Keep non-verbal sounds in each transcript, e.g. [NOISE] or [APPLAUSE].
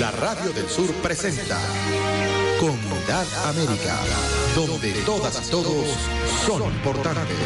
La Radio del Sur presenta Comunidad América, donde todas y todos son importantes.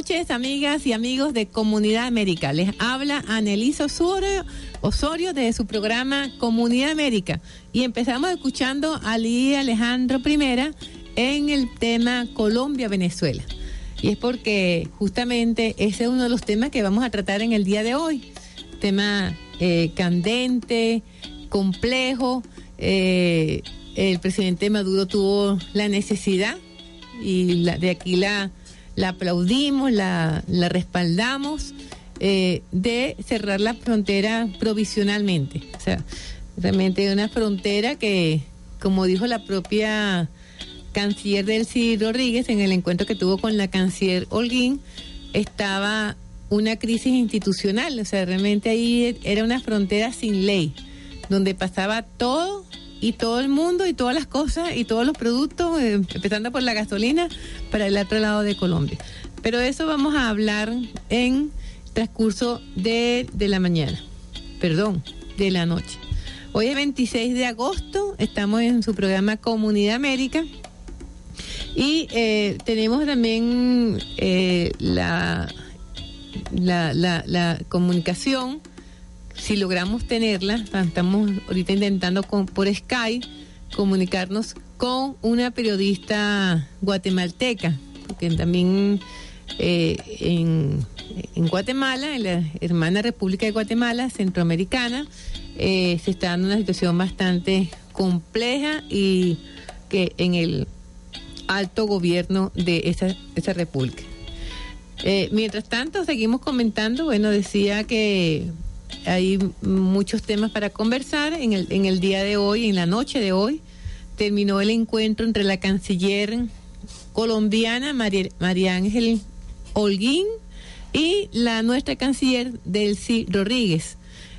Noches, amigas y amigos de Comunidad América. Les habla Anelisa Osorio, de su programa Comunidad América. Y empezamos escuchando a Lee Alejandro I en el tema Colombia-Venezuela. Y es porque justamente ese es uno de los temas que vamos a tratar en el día de hoy. Tema eh, candente, complejo. Eh, el presidente Maduro tuvo la necesidad y la- de aquí la, la aplaudimos, la, la respaldamos, eh, de cerrar la frontera provisionalmente. O sea, realmente una frontera que, como dijo la propia canciller Delcy Rodríguez en el encuentro que tuvo con la canciller Holguín, estaba una crisis institucional, o sea, realmente ahí era una frontera sin ley, donde pasaba todo y todo el mundo y todas las cosas y todos los productos, eh, empezando por la gasolina, para el otro lado de Colombia. Pero eso vamos a hablar en transcurso de, de la mañana, perdón, de la noche. Hoy es 26 de agosto, estamos en su programa Comunidad América. Y eh, tenemos también eh, la, la comunicación, si logramos tenerla, estamos ahorita intentando con, por Skype comunicarnos con una periodista guatemalteca, porque también eh, en, en Guatemala, en la hermana República de Guatemala, centroamericana, eh, se está dando una situación bastante compleja y que en el alto gobierno de esa, esa república. Eh, mientras tanto, seguimos comentando, bueno, decía que hay muchos temas para conversar en el, en el día de hoy, en la noche de hoy, terminó el encuentro entre la canciller colombiana María, María Ángel Holguín y la nuestra canciller Delcy Rodríguez.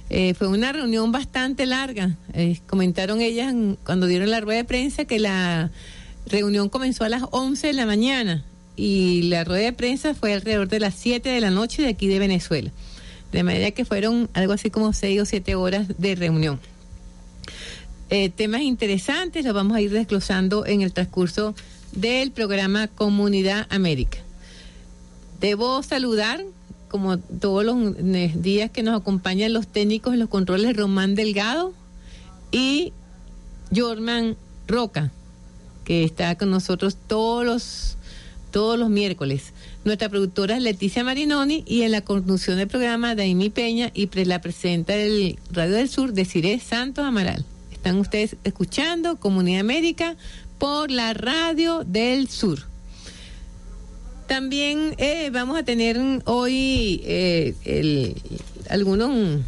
Eh, fue una reunión bastante larga. Eh, comentaron ellas cuando dieron la rueda de prensa que la reunión comenzó a las 11 de la mañana y la rueda de prensa fue alrededor de las 7 de la noche de aquí de Venezuela. De manera que fueron algo así como 6 o 7 horas de reunión. Eh, temas interesantes los vamos a ir desglosando en el transcurso del programa Comunidad América. Debo saludar, como todos los días que nos acompañan los técnicos en los controles, Román Delgado y Jorman Roca, que está con nosotros todos los, todos los miércoles. Nuestra productora es Leticia Marinoni y en la conducción del programa Daimi Peña y la presenta el Radio del Sur, Desiree Santos Amaral. Están ustedes escuchando Comunidad América por la Radio del Sur. También eh, vamos a tener hoy eh, algunos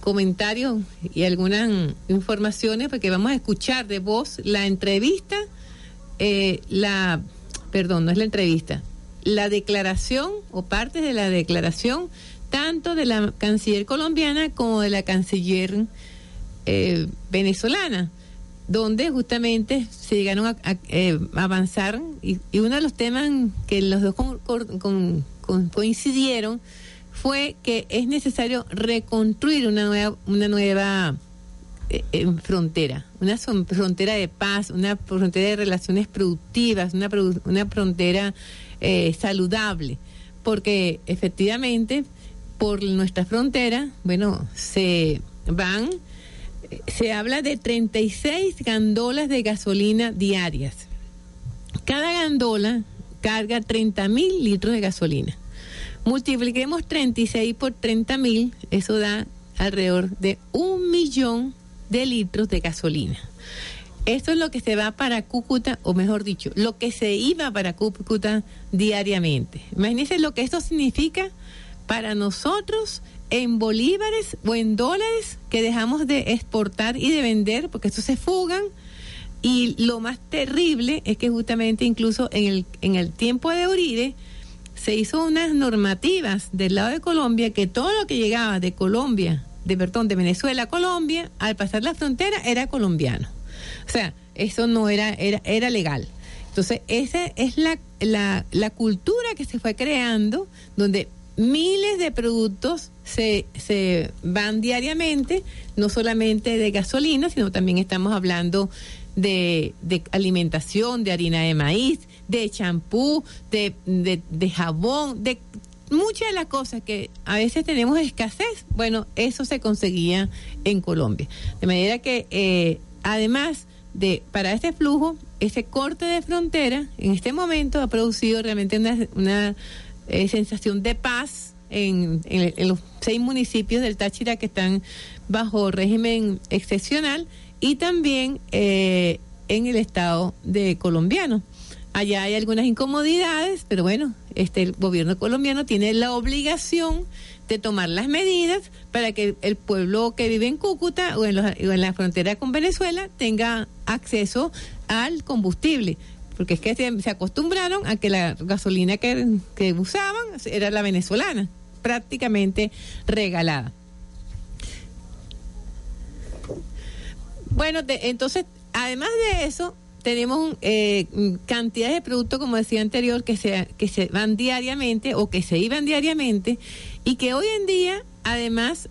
comentarios y algunas informaciones porque vamos a escuchar de voz la entrevista, eh, la, perdón, no es la entrevista, la declaración o partes de la declaración tanto de la canciller colombiana como de la canciller eh, venezolana, donde justamente se llegaron a, eh, avanzar y, y uno de los temas que los dos con- coincidieron fue que es necesario reconstruir una nueva, una nueva eh, eh, frontera, una frontera de paz, una frontera de relaciones productivas, una, una frontera eh, saludable, porque efectivamente por nuestra frontera, bueno, se van, eh, se habla de 36 gandolas de gasolina diarias. Cada gandola carga 30 mil litros de gasolina. Multipliquemos 36 por 30 mil, eso da alrededor de un millón de litros de gasolina. Esto es lo que se va para Cúcuta, o mejor dicho, lo que se iba para Cúcuta diariamente. Imagínense lo que esto significa para nosotros en bolívares o en dólares que dejamos de exportar y de vender, porque estos se fugan. Y lo más terrible es que justamente incluso en el, en el tiempo de Uribe se hizo unas normativas del lado de Colombia que todo lo que llegaba de Colombia, de perdón, de Venezuela a Colombia, al pasar la frontera era colombiano. O sea, eso no era, era, era legal. Entonces, esa es la, la, la cultura que se fue creando, donde miles de productos se, se van diariamente, no solamente de gasolina, sino también estamos hablando de, de alimentación, de harina de maíz, de champú, de, de, de jabón, de muchas de las cosas que a veces tenemos escasez, bueno, eso se conseguía en Colombia. De manera que, eh, además de, para este flujo, ese corte de frontera, en este momento ha producido realmente una, una eh, sensación de paz en, en, en los seis municipios del Táchira que están bajo régimen excepcional y también eh, en el estado de colombiano. Allá hay algunas incomodidades, pero bueno, este el gobierno colombiano tiene la obligación de tomar las medidas para que el pueblo que vive en Cúcuta o en, los- o en la frontera con Venezuela tenga acceso al combustible. Porque es que se, acostumbraron a que la gasolina que, que usaban era la venezolana, prácticamente regalada. Bueno, entonces, además de eso, tenemos eh, cantidades de productos, como decía anterior, que se, que se van diariamente o que se iban diariamente y que hoy en día, además,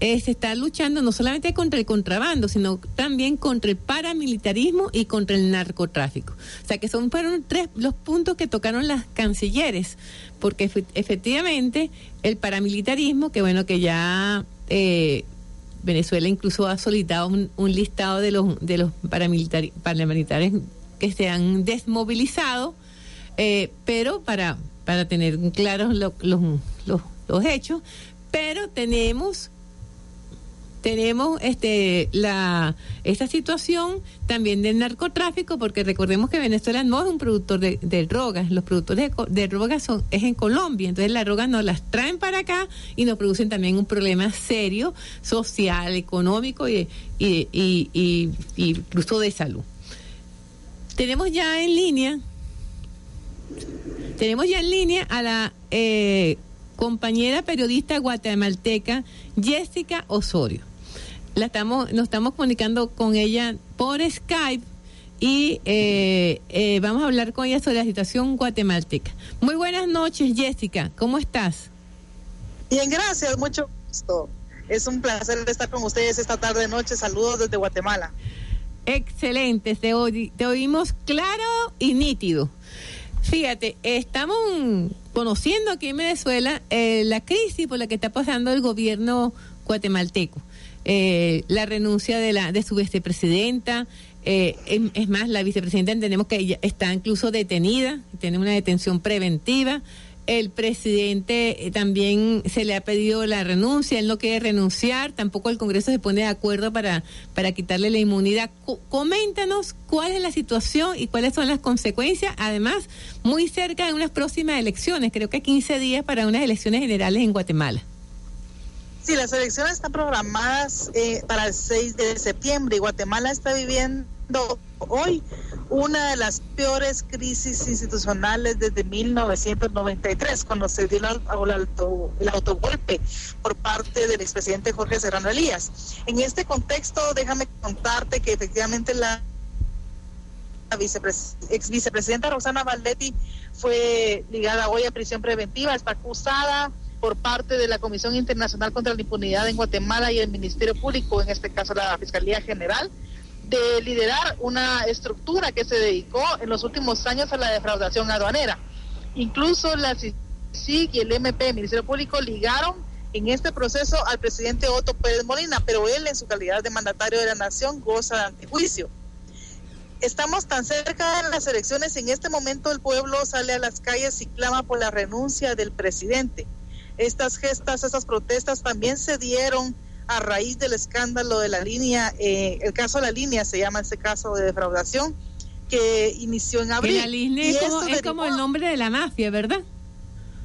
eh, se está luchando no solamente contra el contrabando, sino también contra el paramilitarismo y contra el narcotráfico. O sea que son fueron tres los puntos que tocaron las cancilleres, porque efe- efectivamente el paramilitarismo, que bueno, que ya eh, Venezuela incluso ha solicitado un, un listado de los de los paramilitari- paramilitares que se han desmovilizado, eh, pero para para tener claros lo- los, los, los hechos, pero tenemos tenemos este la esta situación también del narcotráfico porque recordemos que Venezuela no es un productor de, de drogas. Los productores de, de drogas son es en Colombia. Entonces las drogas nos las traen para acá y nos producen también un problema serio social económico y y, y, y- y incluso de salud. Tenemos ya en línea tenemos ya en línea a la eh, compañera periodista guatemalteca Jessica Osorio. La estamos, nos estamos comunicando con ella por Skype y eh, eh, vamos a hablar con ella sobre la situación guatemalteca. Muy buenas noches, Jessica. ¿Cómo estás? Bien, gracias, mucho gusto. Es un placer estar con ustedes esta tarde noche. Saludos desde Guatemala. Excelente, te, oí- te oímos claro y nítido. Fíjate, estamos conociendo aquí en Venezuela eh, la crisis por la que está pasando el gobierno guatemalteco. Eh, la renuncia de, la, de su vicepresidenta. eh, es más, la vicepresidenta entendemos que ella está incluso detenida, tiene una detención preventiva. El presidente eh, también se le ha pedido la renuncia, él no quiere renunciar, tampoco el Congreso se pone de acuerdo para, para quitarle la inmunidad. Co- coméntanos cuál es la situación y cuáles son las consecuencias, además, muy cerca de unas próximas elecciones, creo que 15 días para unas elecciones generales en Guatemala. Sí, las elecciones están programadas eh, para el 6 de septiembre y Guatemala está viviendo hoy una de las peores crisis institucionales desde 1993, cuando se dio el, el auto- el autogolpe por parte del expresidente Jorge Serrano Elías. En este contexto, déjame contarte que efectivamente la vicepres- ex vicepresidenta Roxana Valdetti fue ligada hoy a prisión preventiva, está acusada por parte de la Comisión Internacional contra la Impunidad en Guatemala y el Ministerio Público, en este caso la Fiscalía General, de liderar una estructura que se dedicó en los últimos años a la defraudación aduanera. Incluso la CICIG y el MP, el Ministerio Público, ligaron en este proceso al presidente Otto Pérez Molina, pero él en su calidad de mandatario de la nación goza de antejuicio estamos tan cerca de las elecciones, en este momento el pueblo sale a las calles y clama por la renuncia del presidente. Estas gestas, esas protestas también se dieron a raíz del escándalo de la línea, eh, el caso de la línea se llama este caso de defraudación, que inició en abril. la línea es como, esto es como el nombre de la mafia, ¿verdad?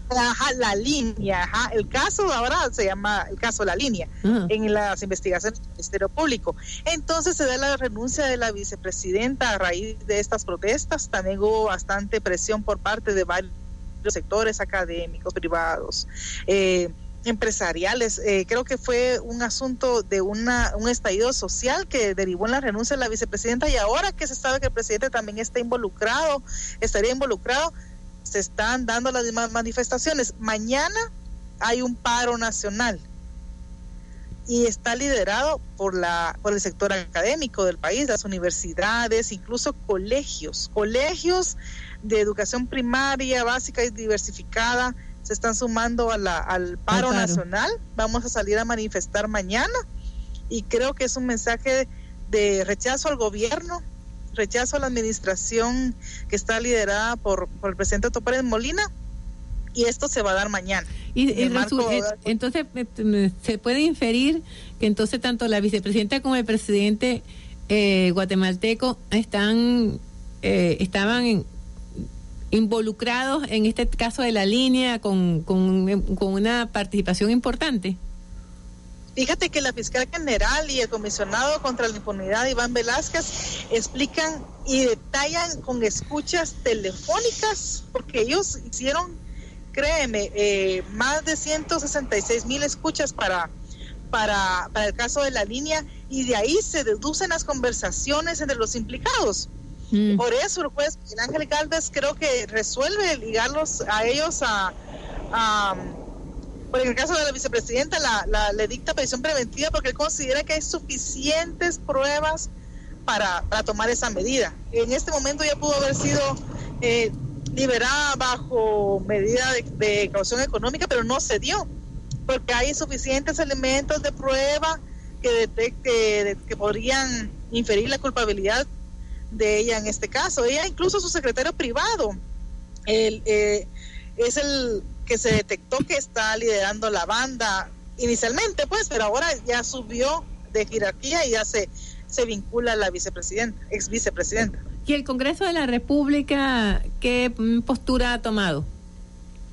Ajá, la línea, ajá. El caso ahora se llama el caso La Línea Ajá. en las investigaciones del Ministerio Público. Entonces se da la renuncia de la vicepresidenta a raíz de estas protestas. También hubo bastante presión por parte de varios sectores académicos, privados, eh, empresariales. Eh, creo que fue un asunto de una, un estallido social que derivó en la renuncia de la vicepresidenta y ahora que se sabe que el presidente también está involucrado, estaría involucrado, se están dando las mismas manifestaciones. Mañana hay un paro nacional y está liderado por la por el sector académico del país, las universidades, incluso colegios, colegios de educación primaria, básica y diversificada se están sumando a la, al paro, nacional. Vamos a salir a manifestar mañana y creo que es un mensaje de rechazo al gobierno, rechazo a la administración que está liderada por, por el presidente Otto Pérez Molina y esto se va a dar mañana. Y, marco eh, entonces eh, se puede inferir que entonces tanto la vicepresidenta como el presidente eh, guatemalteco están eh, estaban en- involucrados en este caso de la línea con, con, una participación importante. Fíjate que la fiscal general y el comisionado contra la impunidad, Iván Velázquez, explican y detallan con escuchas telefónicas, porque ellos hicieron, créeme, eh, más de 166 mil escuchas para, para, para el caso de la línea, y de ahí se deducen las conversaciones entre los implicados. Por eso el juez Miguel Ángel Galvez creo que resuelve ligarlos a ellos a, a por el caso de la vicepresidenta la, le dicta prisión preventiva porque él considera que hay suficientes pruebas para, tomar esa medida. En este momento ya pudo haber sido eh, liberada bajo medida de, de económica, pero no se dio porque hay suficientes elementos de prueba que detecte de- que podrían inferir la culpabilidad de ella en este caso. Ella incluso su secretario privado, el, eh, es el que se detectó que está liderando la banda inicialmente, pues, pero ahora ya subió de jerarquía y ya se, se vincula a la vicepresidenta, ex vicepresidenta. ¿Y el Congreso de la República qué mm, postura ha tomado?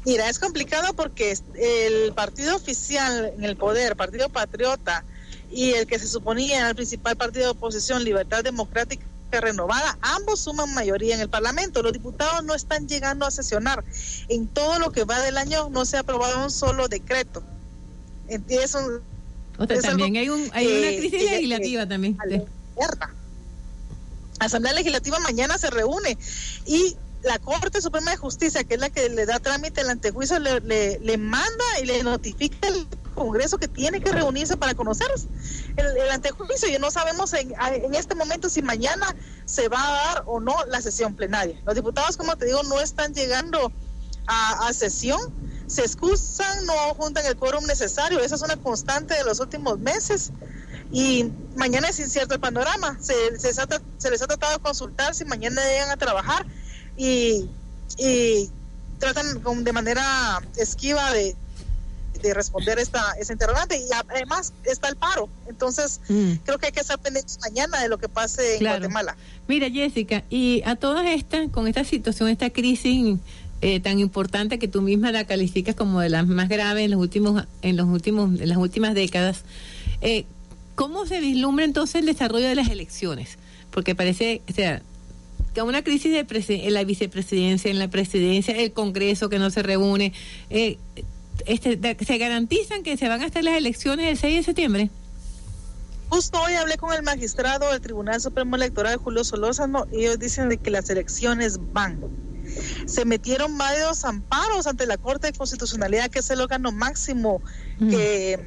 Mira, es complicado porque el partido oficial en el poder, Partido Patriota, y el que se suponía era el principal partido de oposición, Libertad Democrática Renovada, ambos suman mayoría en el Parlamento. Los diputados no están llegando a sesionar. En todo lo que va del año no se ha aprobado un solo decreto. En- y eso O sea, Es también hay, un, hay una crisis legislativa también. La Asamblea Legislativa mañana se reúne y la Corte Suprema de Justicia, que es la que le da trámite al antejuicio, le, le, le manda y le notifica al Congreso que tiene que reunirse para conocer el, antejuicio. Y no sabemos en, en este momento si mañana se va a dar o no la sesión plenaria. Los diputados, como te digo, no están llegando a, a sesión, se excusan, no juntan el quórum necesario. Esa es una constante de los últimos meses y mañana es incierto el panorama. Se, se, les ha tratado de consultar si mañana llegan a trabajar y, y tratan de manera esquiva de, de responder esta, esta interrogante. Y además está el paro. Entonces, Mm. creo que hay que estar pendientes mañana de lo que pase en Claro. Guatemala. Mira, Jessica, y a todas estas, con esta situación, esta crisis eh, tan importante que tú misma la calificas como de las más graves en los últimos, en los últimos, en las últimas décadas, eh, ¿cómo se vislumbra entonces el desarrollo de las elecciones? Porque parece, o sea, que una crisis de en la vicepresidencia, en la presidencia, el Congreso que no se reúne, eh, este, ¿se garantizan que se van a hacer las elecciones el 6 de septiembre? Justo hoy hablé con el magistrado del Tribunal Supremo Electoral, Julio Solórzano, y ellos dicen de que las elecciones van. Se metieron varios amparos ante la Corte de Constitucionalidad, que es el órgano máximo Mm. que,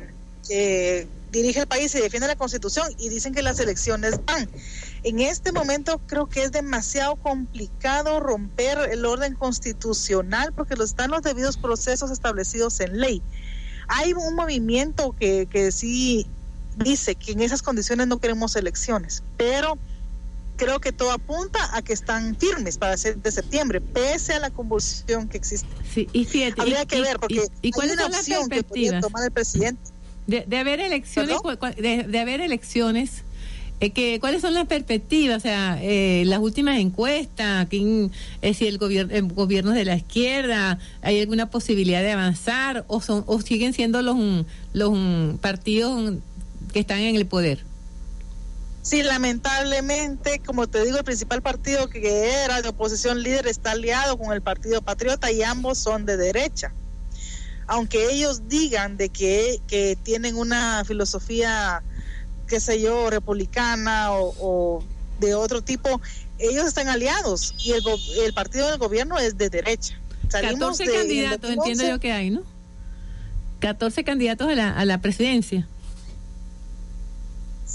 que dirige el país y defiende la Constitución, y dicen que las elecciones van. En este momento creo que es demasiado complicado romper el orden constitucional porque están los debidos procesos establecidos en ley. Hay un movimiento que, que sí dice que en esas condiciones no queremos elecciones, pero creo que todo apunta a que están firmes para ser de septiembre, pese a la convulsión que existe. Sí, y fíjate, Habría y- que ver, porque y- y hay una opción que podría tomar el presidente. De, de haber elecciones, de, de haber elecciones, eh, que, ¿cuáles son las perspectivas? O sea, eh, las últimas encuestas, quién, eh, si el gobierno, el gobierno de la izquierda, hay alguna posibilidad de avanzar o son o siguen siendo los los partidos que están en el poder. Sí, lamentablemente, como te digo, el principal partido que era de oposición líder está aliado con el Partido Patriota y ambos son de derecha. Aunque ellos digan de que, que tienen una filosofía, qué sé yo, republicana o, o de otro tipo, ellos están aliados y el, el partido del gobierno es de derecha. Salimos 14 de- en candidatos, 2011, entiendo yo que hay, ¿no? 14 candidatos a la, a la presidencia.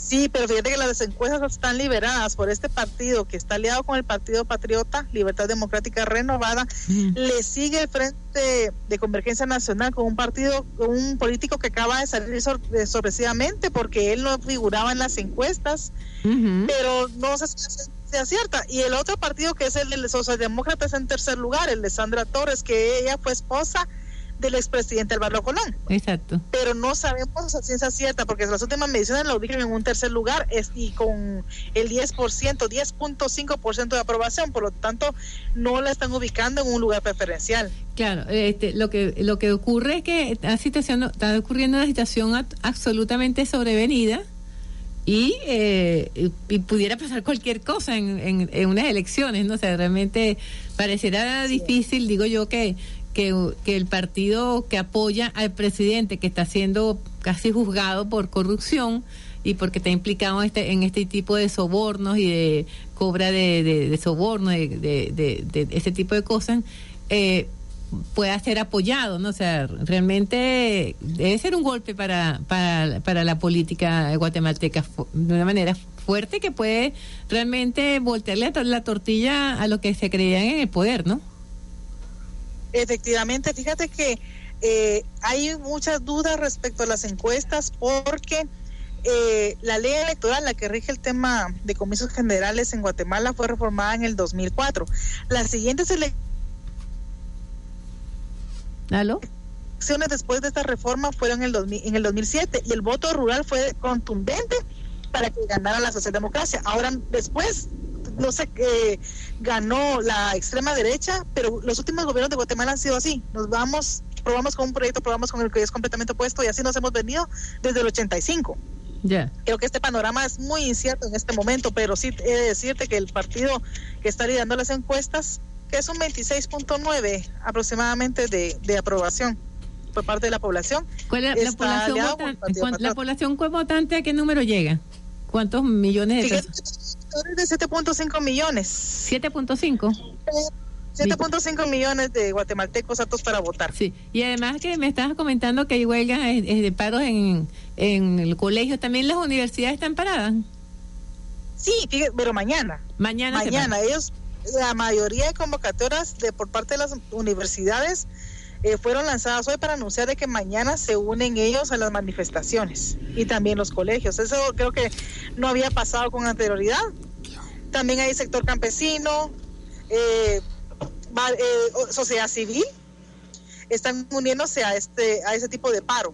Sí, pero fíjate que las encuestas están liberadas por este partido que está aliado con el Partido Patriota, Libertad Democrática Renovada, Mm. le sigue el frente de Convergencia Nacional con un partido, con un político que acaba de salir sor- eh, sorpresivamente porque él no figuraba en las encuestas, pero no sé si se acierta. Y el otro partido que es el de los socialdemócratas en tercer lugar, el de Sandra Torres, que ella fue esposa del expresidente Álvaro Colón Exacto. pero no sabemos a ciencia cierta porque las últimas mediciones lo ubican en un tercer lugar es, y con el 10%, 10.5% de aprobación, por lo tanto no la están ubicando en un lugar preferencial. Claro, este, lo que lo que ocurre es que está, situación, está ocurriendo una situación absolutamente sobrevenida y, eh, y, pudiera pasar cualquier cosa en, en, en unas elecciones, ¿no? O sea, realmente pareciera difícil, digo yo, que, que, el partido que apoya al presidente, que está siendo casi juzgado por corrupción, y porque está implicado en este, en este tipo de sobornos y de cobra de, de, de soborno, de, de, ese tipo de cosas, eh, pueda ser apoyado, ¿no? O sea, realmente debe ser un golpe para, para, para la política guatemalteca de una manera fuerte que puede realmente voltearle la tortilla a lo que se creían en el poder, ¿no? Efectivamente, fíjate que eh, hay muchas dudas respecto a las encuestas porque eh, la ley electoral, la que rige el tema de comicios generales en Guatemala, fue reformada en el 2004. Las siguientes elecciones después de esta reforma fueron en el, 2000 en el 2007 y el voto rural fue contundente para que ganara la socialdemocracia. Ahora, después, no sé, qué ganó la extrema derecha, pero los últimos gobiernos de Guatemala han sido así. Nos vamos, probamos con un proyecto, probamos con el que es completamente opuesto y así nos hemos venido desde el 85. Ya. Creo que este panorama es muy incierto en este momento, pero sí he de decirte que el partido que está liderando las encuestas, que es un 26.9 aproximadamente de, de aprobación por parte de la población. ¿Cuál es la, población votante? el Partido ¿Cuán- la población votante a qué número llega? ¿Cuántos millones de De 7.5 millones. 7.5. 7.5 millones de guatemaltecos aptos para votar. Sí. Y además que me estabas comentando que hay huelgas eh, eh, de paros en, en el colegio. También las universidades están paradas. Sí, pero mañana. Mañana. Mañana, ellos, la mayoría de convocatorias de por parte de las universidades eh, fueron lanzadas hoy para anunciar de que mañana se unen ellos a las manifestaciones y también los colegios. Eso creo que no había pasado con anterioridad. También hay sector campesino, eh, eh, sociedad civil, están uniéndose a este a ese tipo de paro.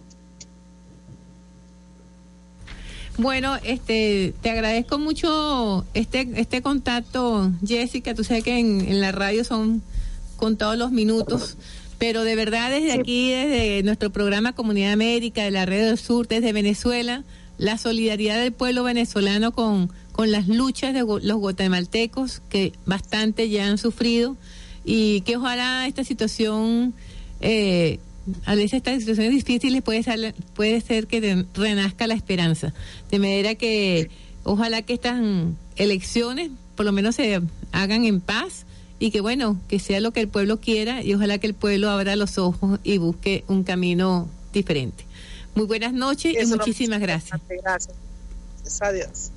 Bueno, este, te agradezco mucho este, este contacto, Jessica. Tú sabes que en, en la radio son contados los minutos, pero de verdad desde aquí, desde nuestro programa Comunidad América, de la Red del Sur, desde Venezuela, la solidaridad del pueblo venezolano con, con las luchas de los guatemaltecos, que bastante ya han sufrido, y que ojalá esta situación eh, a veces estas situaciones difíciles puede ser, puede ser que renazca la esperanza. De manera que ojalá que estas elecciones por lo menos se hagan en paz y que bueno, que sea lo que el pueblo quiera y ojalá que el pueblo abra los ojos y busque un camino diferente. Muy buenas noches y Eso muchísimas gracias. Gracias. Adiós.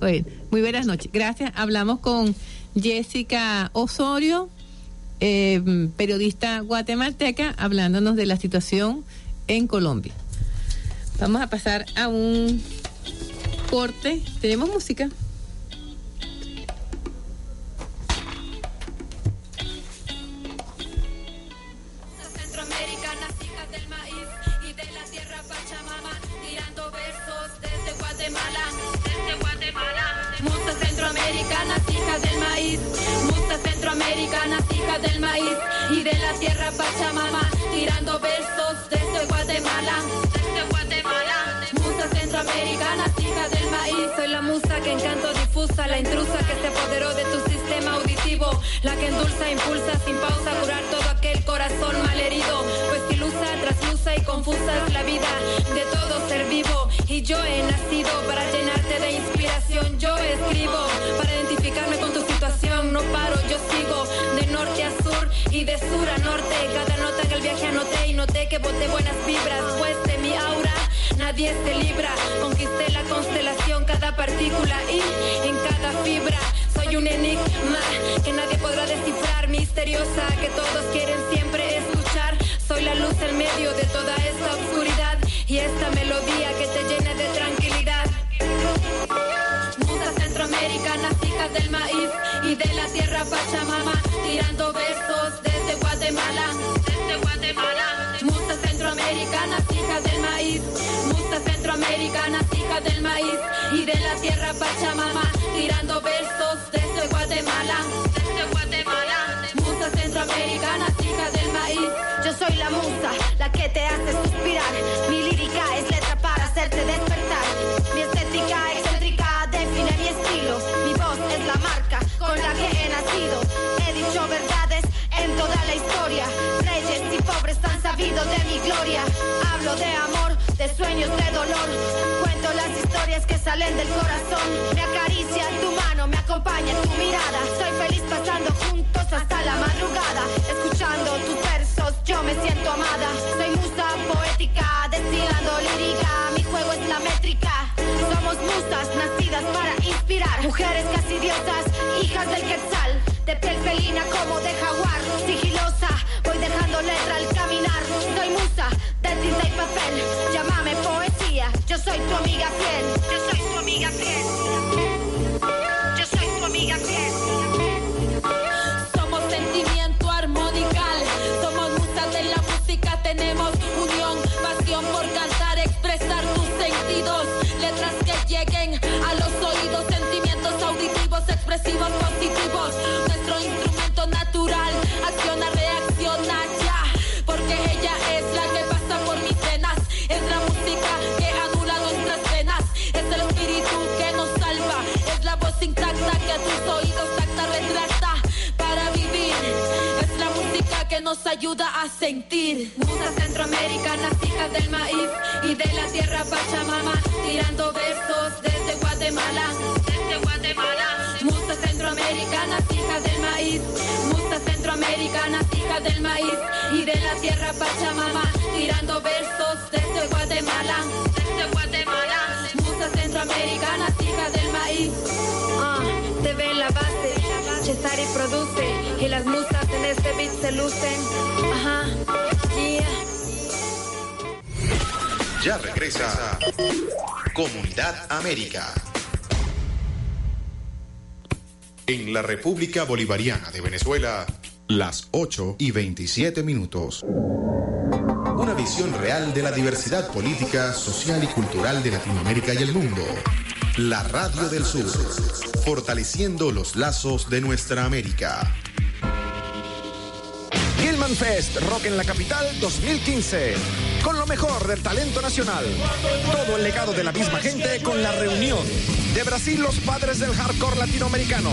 Bueno, muy buenas noches. Gracias. Hablamos con Jessica Osorio, eh, periodista guatemalteca, hablándonos de la situación en Colombia. Vamos a pasar a un corte. ¿Tenemos música? Maíz, musas centroamericanas, hijas del maíz y de la tierra Pachamama, tirando versos desde Guatemala, desde Guatemala. Musas centroamericanas, hijas del maíz, soy la musa que encanto difusa, la intrusa que se apoderó de tu sistema auditivo, la que endulza, impulsa sin pausa, curar todo aquel corazón malherido, pues ilusa, traslusa y confusa es la vida de todo ser vivo. Y yo he nacido para llenarte de inspiración, yo escribo para identificarme y de sur a norte, cada nota en el viaje anoté y noté que boté buenas vibras, pues de mi aura nadie se libra, conquisté la constelación, cada partícula y en cada fibra. Soy un enigma que nadie podrá descifrar, misteriosa que todos quieren siempre escuchar. Soy la luz en medio de toda esta oscuridad y esta melodía que te llena de tranquilidad. Musas centroamericanas, hijas del maíz y de la tierra Pachamama, tirando versos desde Guatemala, desde Guatemala. Musas centroamericanas, hijas del maíz, musas centroamericanas, hijas del maíz y de la tierra Pachamama, tirando versos desde Guatemala, desde Guatemala. Musas centroamericanas, hijas del maíz. Yo soy la musa, la que te hace suspirar. Mi lírica es He dicho verdades en toda la historia. Reyes y pobres han sabido de mi gloria. Hablo de amor, de sueños, de dolor. Cuento las historias que salen del corazón. Me acaricia tu mano, me acompaña tu mirada. Soy feliz pasando juntos hasta la madrugada. Escuchando tus versos, yo me siento amada. Soy musa poética, destilando lírica. Mi juego es la métrica. Somos musas nacidas para inspirar. Mujeres casi diosas, hijas del quetzal. De piel como de jaguar. Sigilosa, voy dejando letra al caminar. Soy musa de tinta y papel. Llámame poesía, yo soy tu amiga fiel. Ayuda a sentir. Musas centroamericanas, hijas del maíz y de la tierra Pachamama, tirando versos desde Guatemala. Desde Guatemala. Musas centroamericanas, hijas del maíz. Musas centroamericanas, hijas del maíz y de la tierra Pachamama, tirando versos desde Guatemala. Desde Guatemala. Musas centroamericanas, hijas del maíz. Ah, te ve la base. Y las musas en este beat se lucen. Ajá, yeah. Ya regresa Comunidad América. En la República Bolivariana de Venezuela, las 8 y 27 minutos. Una visión real de la diversidad política, social y cultural de Latinoamérica y el mundo. La Radio del Sur, fortaleciendo los lazos de nuestra América. Gilman Fest Rock en la Capital 2015. Con lo mejor del talento nacional. Todo el legado de la misma gente con la reunión. De Brasil, los padres del hardcore latinoamericano.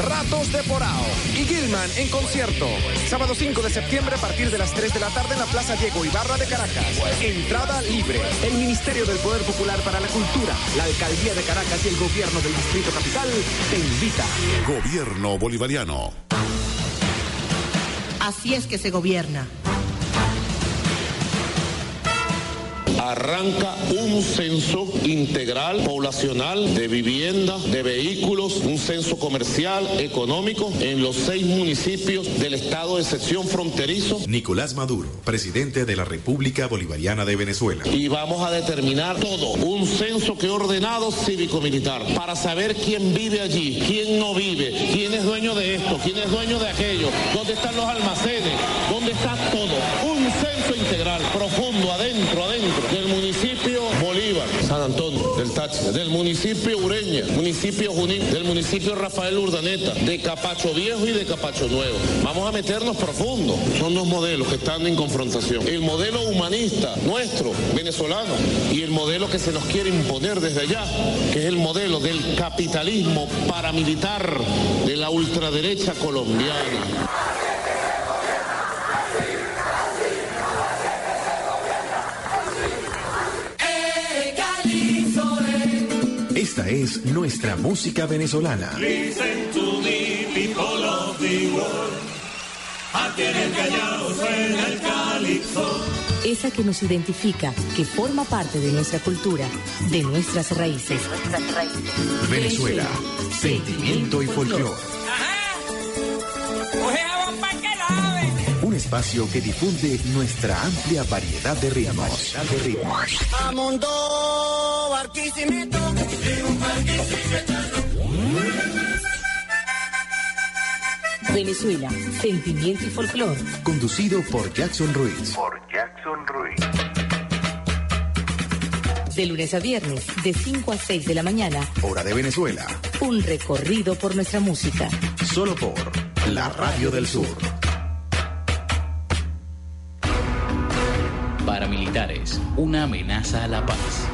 Ratos de Porao y Gilman en concierto. Sábado 5 de septiembre a partir de las 3 de la tarde en la Plaza Diego Ibarra de Caracas. Entrada libre. El Ministerio del Poder Popular para la Cultura, la Alcaldía de Caracas y el Gobierno del Distrito Capital te invita. Gobierno bolivariano. Así es que se gobierna. Arranca un censo integral poblacional de vivienda, de vehículos, un censo comercial, económico en los seis municipios del estado de sección fronterizo. Nicolás Maduro, presidente de la República Bolivariana de Venezuela. Y vamos a determinar todo, un censo que ordenado cívico-militar, para saber quién vive allí, quién no vive, quién es dueño de esto, quién es dueño de aquello, dónde están los almacenes, dónde está todo. Un censo integral, profundo, adentro, adentro, del municipio Bolívar, San Antonio, del Táchira, del municipio Ureña, municipio Junín, del municipio Rafael Urdaneta, de Capacho Viejo y de Capacho Nuevo. Vamos a meternos profundo. Son dos modelos que están en confrontación. El modelo humanista nuestro, venezolano, y el modelo que se nos quiere imponer desde allá, que es el modelo del capitalismo paramilitar de la ultraderecha colombiana. Esta es nuestra música venezolana. Listen to me, people of the world. Aquí en el Callao suena el calipso. Esa que nos identifica, que forma parte de nuestra cultura, de nuestras raíces. Venezuela, sentimiento y folclore. Un espacio que difunde nuestra amplia variedad de ritmos. De ritmos. Amundo Barquisimeto. Y un Barquisimeto. Venezuela, sentimiento y folclor. Conducido por Jackson Ruiz. Por Jackson Ruiz. De lunes a viernes, de 5 a 6 de la mañana, Hora de Venezuela. un recorrido por nuestra música. Solo por la Radio del Sur. Paramilitares, una amenaza a la paz.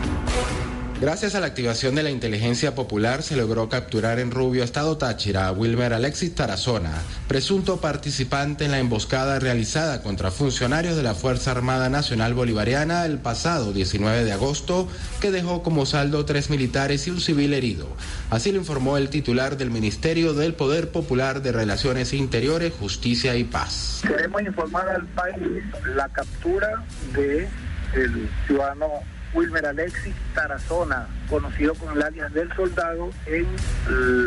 Gracias a la activación de la inteligencia popular se logró capturar en Rubio, Estado Táchira, a Wilmer Alexis Tarazona, presunto participante en la emboscada realizada contra funcionarios de la Fuerza Armada Nacional Bolivariana el pasado 19 de agosto, que dejó como saldo tres militares y un civil herido. Así lo informó el titular del Ministerio del Poder Popular de Relaciones Interiores, Justicia y Paz. Queremos informar al país la captura de el ciudadano Wilmer Alexis Tarazona, conocido con el alias del soldado, en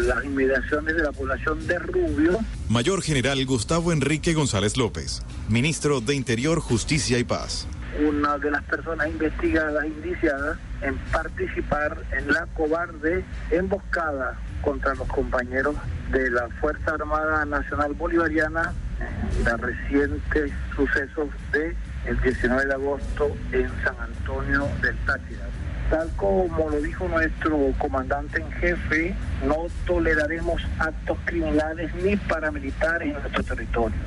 las inmediaciones de la población de Rubio. Mayor General Gustavo Enrique González López, Ministro de Interior, Justicia y Paz. Una de las personas investigadas, indiciadas en participar en la cobarde emboscada contra los compañeros de la Fuerza Armada Nacional Bolivariana, los recientes sucesos de el 19 de agosto en San Antonio del Táchira. Tal como lo dijo nuestro comandante en jefe, no toleraremos actos criminales ni paramilitares en nuestro territorio.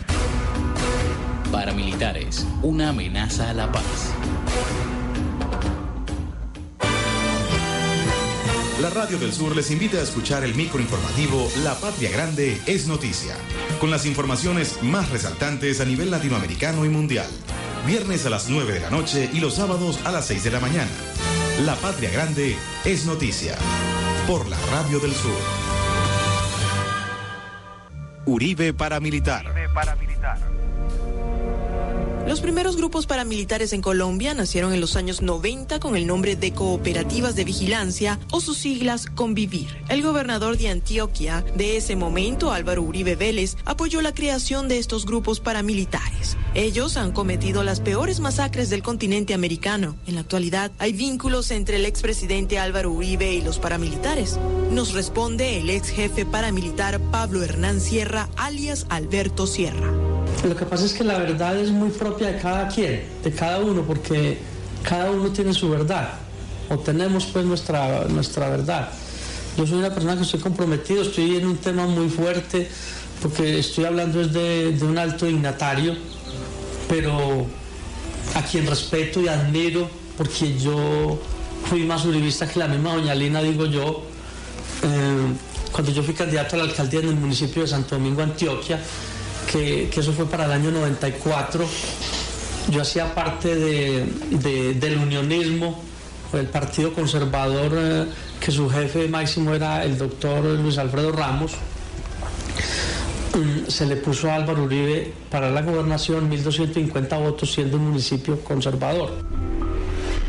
Paramilitares, una amenaza a la paz. La Radio del Sur les invita a escuchar el microinformativo La Patria Grande es Noticia, con las informaciones más resaltantes a nivel latinoamericano y mundial. Viernes a las 9 de la noche y los sábados a las 6 de la mañana. La Patria Grande es Noticia, por la Radio del Sur. Uribe Paramilitar. Los primeros grupos paramilitares en Colombia nacieron en los años 90 con el nombre de Cooperativas de Vigilancia o sus siglas Convivir. El gobernador de Antioquia de ese momento, Álvaro Uribe Vélez, apoyó la creación de estos grupos paramilitares. Ellos han cometido las peores masacres del continente americano. En la actualidad hay vínculos entre el expresidente Álvaro Uribe y los paramilitares. Nos responde el ex jefe paramilitar Pablo Hernán Sierra, alias Alberto Sierra. Lo que pasa es que la verdad es muy propia de cada quien, de cada uno, porque cada uno tiene su verdad, o tenemos pues nuestra, nuestra verdad. Yo soy una persona que estoy comprometido, estoy en un tema muy fuerte, porque estoy hablando de un alto dignatario, pero a quien respeto y admiro, porque yo fui más uribista que la misma doña Lina, digo yo. Eh, cuando yo fui candidato a la alcaldía en el municipio de Santo Domingo, Antioquia, que, que, eso fue para el año 94. Yo hacía parte de, de, del unionismo, el Partido Conservador, eh, que su jefe máximo era el doctor Luis Alfredo Ramos. Mm, se le puso a Álvaro Uribe para la gobernación 1.250 votos, siendo un municipio conservador.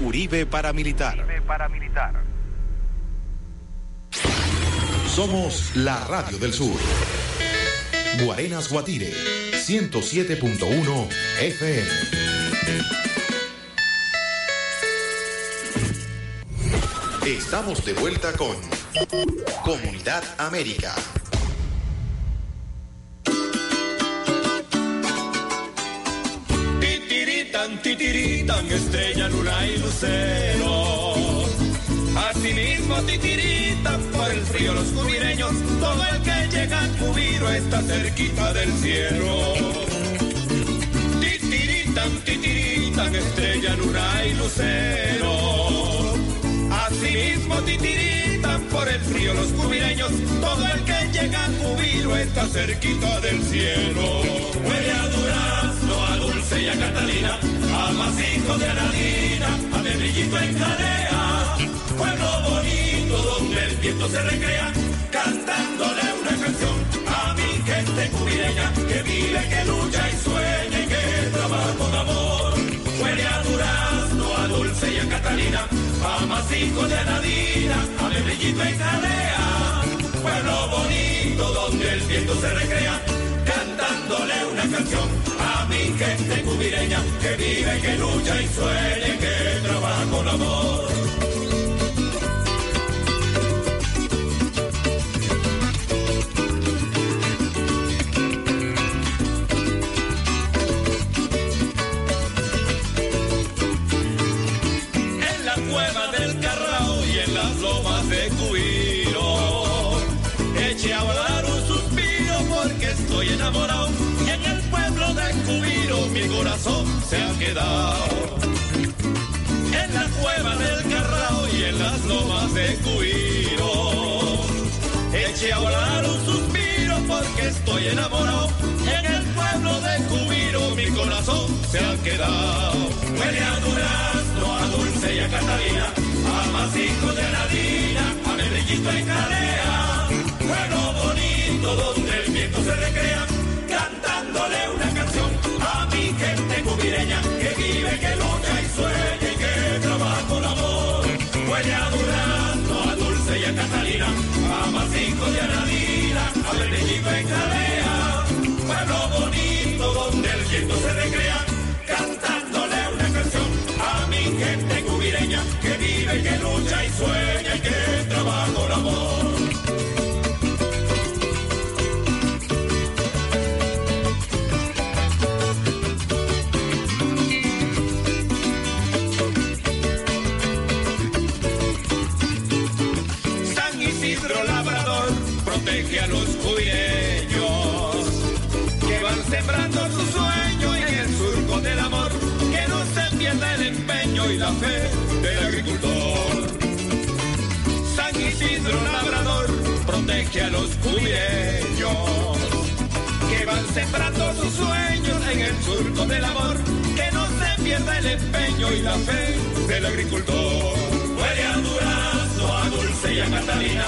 Uribe paramilitar. Uribe paramilitar. Somos la Radio del Sur. Guarenas Guatire, 107.1 FM. Estamos de vuelta con Comunidad América. Titiritan, titiritan, estrella, luna y lucero. Asimismo titiritan por el frío los cubireños, todo el que llega a Cubiro está cerquita del cielo. Titiritan, titiritan, estrella, luna y lucero. Asimismo titiritan por el frío los cubireños, todo el que llega a Cubiro está cerquita del cielo. Huele a durazno, a dulce y a Catalina, a masijo de Anadina, a Medrillito en Jalea pueblo bonito donde el viento se recrea, cantándole una canción a mi gente cubireña que vive, que lucha y sueña y que trabaja con amor. Huele a durazno, a dulce y a Catalina, a masico de Anadina, a Membrillito y Jalea. Pueblo bonito donde el viento se recrea, cantándole una canción a mi gente cubireña que vive, que lucha y sueña que trabaja con amor. En la cueva del Carrao y en las lomas de Cuiro. Eche a volar un suspiro porque estoy enamorado en el pueblo de Cubiro mi corazón se ha quedado. Huele a durazno, a dulce y a Catalina, a masijo de Anadina, a Medellito y Calea. Pueblo bonito donde el viento se recrea, cantándole una canción a mi gente cubireña sueña y que trabaja con amor. Huele a a dulce y a Catalina, a masijo de Anadina, a Medellito y Calea. Pueblo bonito donde el viento se recrea, cantándole una canción a mi gente cubireña que vive, que lucha y sueña fe del agricultor. San Isidro Labrador protege a los cuireños que van sembrando sus sueños en el surco del amor, que no se pierda el empeño y la fe del agricultor. Huele a Durazno, a Dulce y a Catalina,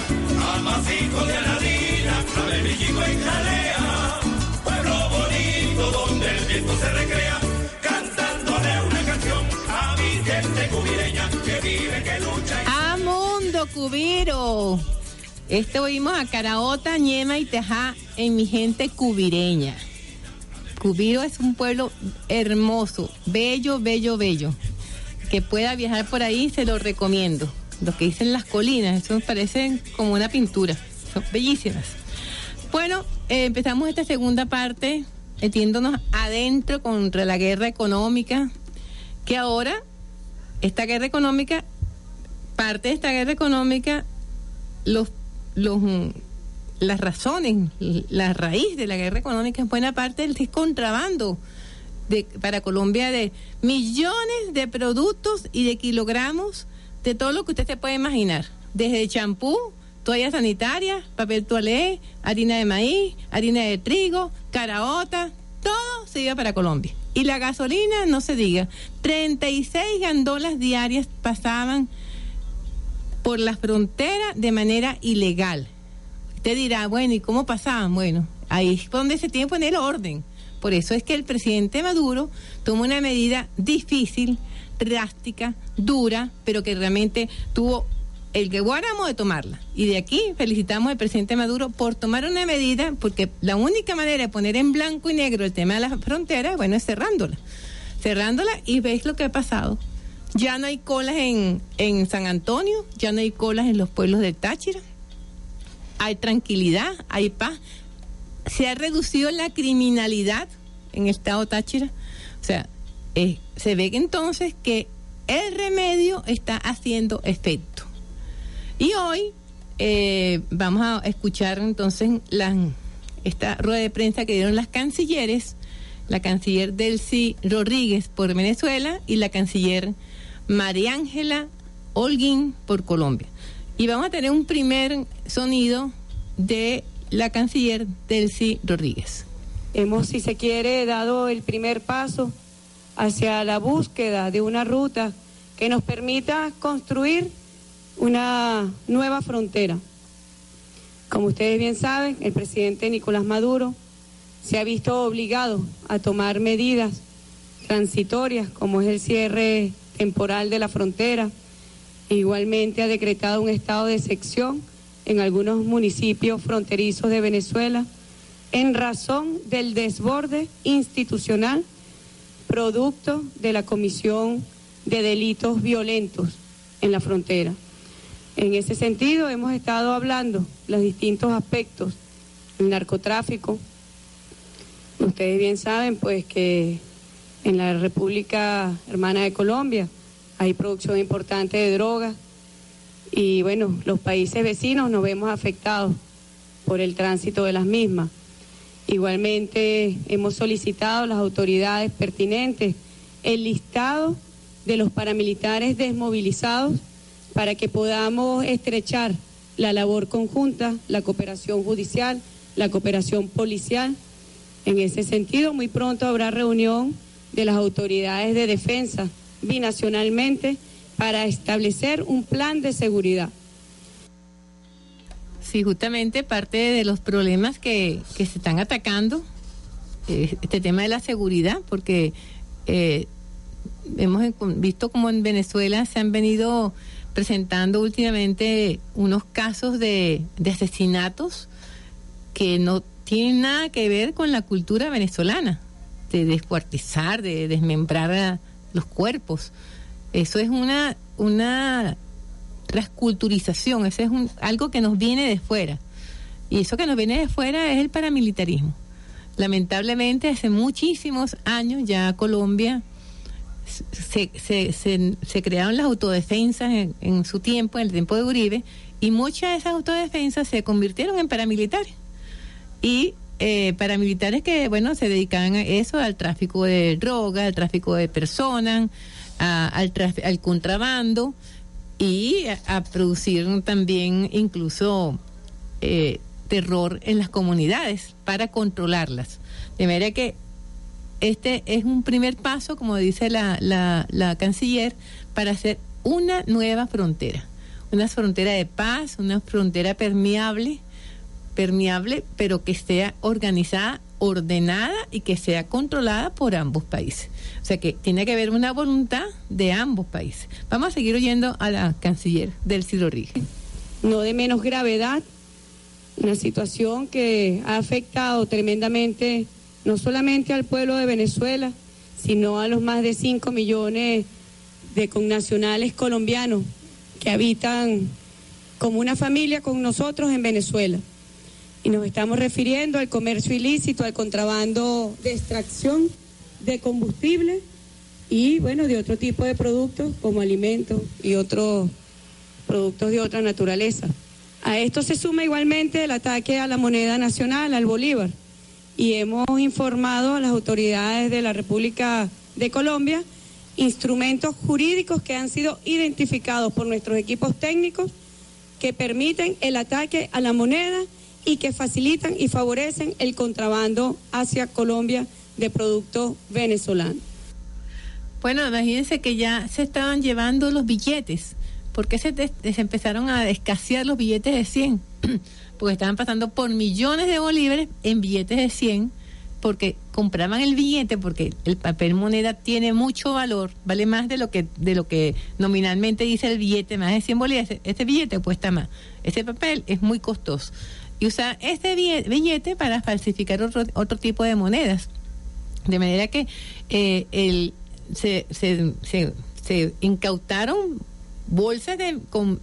a Masico de Aladina, a Belichico en Jalea, pueblo bonito donde el viento se recrea, Cubiro! Este oímos a Caraota, Ñema y Tejá en mi gente cubireña. Cubiro es un pueblo hermoso, bello, bello, bello. Que pueda viajar por ahí, se lo recomiendo. Lo que dicen las colinas, eso me parece como una pintura. Son bellísimas. Bueno, eh, empezamos esta segunda parte metiéndonos adentro contra la guerra económica, que ahora, esta guerra económica, parte de esta guerra económica, los, los, mm, las razones, la raíz de la guerra económica es buena parte del contrabando de, para Colombia de millones de productos y de kilogramos de todo lo que usted se puede imaginar, desde champú, toallas sanitarias, papel toalé, harina de maíz, harina de trigo, caraota, todo se iba para Colombia. Y la gasolina, no se diga, 36 gandolas diarias pasaban por la frontera de manera ilegal. Usted dirá, bueno, ¿y cómo pasaban? Bueno, ahí es donde se tiene que poner orden. Por eso es que el presidente Maduro tomó una medida difícil, drástica, dura, pero que realmente tuvo el que guáramo de tomarla. Y de aquí felicitamos al presidente Maduro por tomar una medida, porque la única manera de poner en blanco y negro el tema de las fronteras, bueno, es cerrándola. Cerrándola y veis lo que ha pasado. Ya no hay colas en, en San Antonio, ya no hay colas en los pueblos del Táchira. Hay tranquilidad, hay paz. Se ha reducido la criminalidad en el estado Táchira. O sea, eh, se ve que entonces que el remedio está haciendo efecto. Y hoy eh, vamos a escuchar entonces la, esta rueda de prensa que dieron las cancilleres, la canciller Delcy Rodríguez por Venezuela y la canciller María Ángela Holguín por Colombia. Y vamos a tener un primer sonido de la canciller Delcy Rodríguez. Hemos, si se quiere, dado el primer paso hacia la búsqueda de una ruta que nos permita construir una nueva frontera. Como ustedes bien saben, el presidente Nicolás Maduro se ha visto obligado a tomar medidas transitorias, como es el cierre temporal de la frontera. Igualmente ha decretado un estado de sección en algunos municipios fronterizos de Venezuela en razón del desborde institucional producto de la comisión de delitos violentos en la frontera. En ese sentido, hemos estado hablando los distintos aspectos del narcotráfico. Ustedes bien saben, pues, que en la República Hermana de Colombia hay producción importante de drogas y, bueno, los países vecinos nos vemos afectados por el tránsito de las mismas. Igualmente, hemos solicitado a las autoridades pertinentes el listado de los paramilitares desmovilizados para que podamos estrechar la labor conjunta, la cooperación judicial, la cooperación policial. En ese sentido, muy pronto habrá reunión de las autoridades de defensa binacionalmente para establecer un plan de seguridad. Sí, justamente parte de los problemas que, que se están atacando, eh, este tema de la seguridad, porque eh, hemos visto como en Venezuela se han venido presentando últimamente unos casos de, de asesinatos que no tienen nada que ver con la cultura venezolana, de descuartizar, de desmembrar a los cuerpos. Eso es una, una eso es un, algo que nos viene de fuera. Y eso que nos viene de fuera es el paramilitarismo. Lamentablemente, hace muchísimos años ya Colombia se, se crearon las autodefensas en, en, su tiempo, en el tiempo de Uribe, Y muchas de esas autodefensas se convirtieron en paramilitares. Y eh, paramilitares que, bueno, se dedicaban a eso, al tráfico de drogas, al tráfico de personas, al contrabando y a, a producir también incluso eh, terror en las comunidades para controlarlas. De manera que este es un primer paso, como dice la, la, la canciller, para hacer una nueva frontera. Una frontera de paz, una frontera permeable, permeable, pero que sea organizada, ordenada y que sea controlada por ambos países. O sea que tiene que haber una voluntad de ambos países. Vamos a seguir oyendo a la canciller del Rodríguez. no de menos gravedad, una situación que ha afectado tremendamente no solamente al pueblo de Venezuela, sino a los más de 5 millones de connacionales colombianos que habitan como una familia con nosotros en Venezuela. Y nos estamos refiriendo al comercio ilícito, al contrabando de extracción de combustible y, bueno, de otro tipo de productos como alimentos y otros productos de otra naturaleza. A esto se suma igualmente el ataque a la moneda nacional, al Bolívar, y hemos informado a las autoridades de la República de Colombia instrumentos jurídicos que han sido identificados por nuestros equipos técnicos que permiten el ataque a la moneda y que facilitan y favorecen el contrabando hacia Colombia de productos venezolanos. Bueno, imagínense que ya se estaban llevando los billetes. ¿Por qué se, empezaron a escasear los billetes de 100? [CLEARS THROAT] Porque estaban pasando por millones de bolívares en billetes de 100, porque compraban el billete, porque el papel moneda tiene mucho valor, vale más de lo que de lo que nominalmente dice el billete, más de 100 bolívares. Este billete cuesta más. Ese papel es muy costoso. Y usa este bille- billete para falsificar otro, otro tipo de monedas. De manera que eh, el, se, se, se, se incautaron bolsas de, con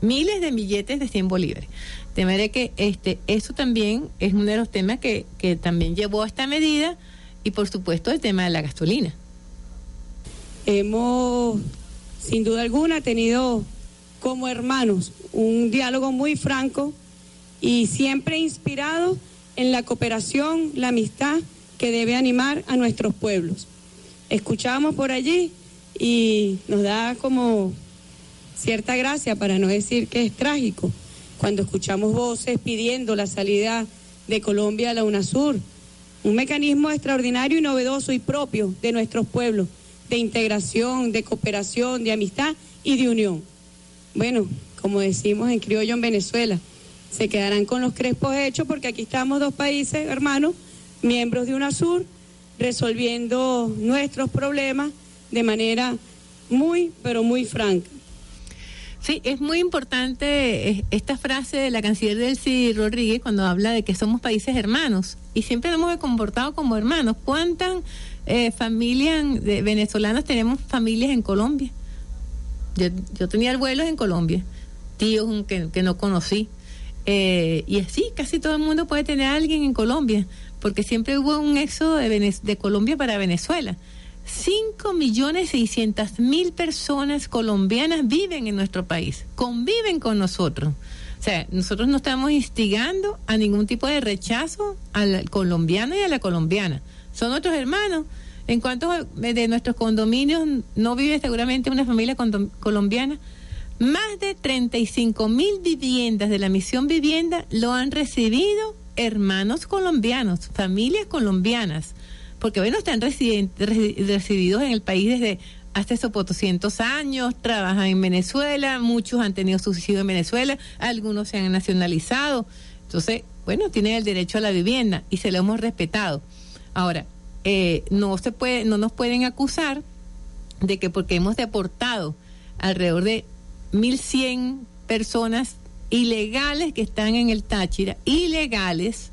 miles de billetes de 100 bolívares. De manera que este, eso también es uno de los temas que, que también llevó a esta medida y por supuesto el tema de la gasolina. Hemos, sin duda alguna, tenido como hermanos un diálogo muy franco y siempre inspirado en la cooperación, la amistad que debe animar a nuestros pueblos. Escuchamos por allí y nos da como cierta gracia, para no decir que es trágico, cuando escuchamos voces pidiendo la salida de Colombia a la UNASUR, un mecanismo extraordinario y novedoso y propio de nuestros pueblos, de integración, de cooperación, de amistad y de unión. Bueno, como decimos en criollo en Venezuela, se quedarán con los crespos hechos porque aquí estamos dos países hermanos, miembros de UNASUR, resolviendo nuestros problemas de manera muy, pero muy franca. Sí, es muy importante eh, esta frase de la canciller Delcy Rodríguez cuando habla de que somos países hermanos y siempre nos hemos comportado como hermanos. ¿Cuántas eh, familias de venezolanas tenemos familias en Colombia? Yo, yo tenía abuelos en Colombia, tíos que, que no conocí. Eh, y así, casi todo el mundo puede tener a alguien en Colombia, porque siempre hubo un éxodo de, Colombia para Venezuela. 5 millones 600 mil personas colombianas viven en nuestro país, conviven con nosotros. O sea, nosotros no estamos instigando a ningún tipo de rechazo al colombiano y a la colombiana. Son nuestros hermanos. En cuanto a- de nuestros condominios no vive seguramente una familia colombiana, más de 35 mil viviendas de la misión vivienda lo han recibido hermanos colombianos, familias colombianas, porque bueno, están resididos en el país desde hace esos 200 años, trabajan en Venezuela, muchos han tenido subsidio en Venezuela, algunos se han nacionalizado, entonces, bueno, tienen el derecho a la vivienda y se lo hemos respetado. Ahora, eh, no se puede, no nos pueden acusar de que porque hemos deportado alrededor de 1.100 personas ilegales que están en el Táchira, ilegales,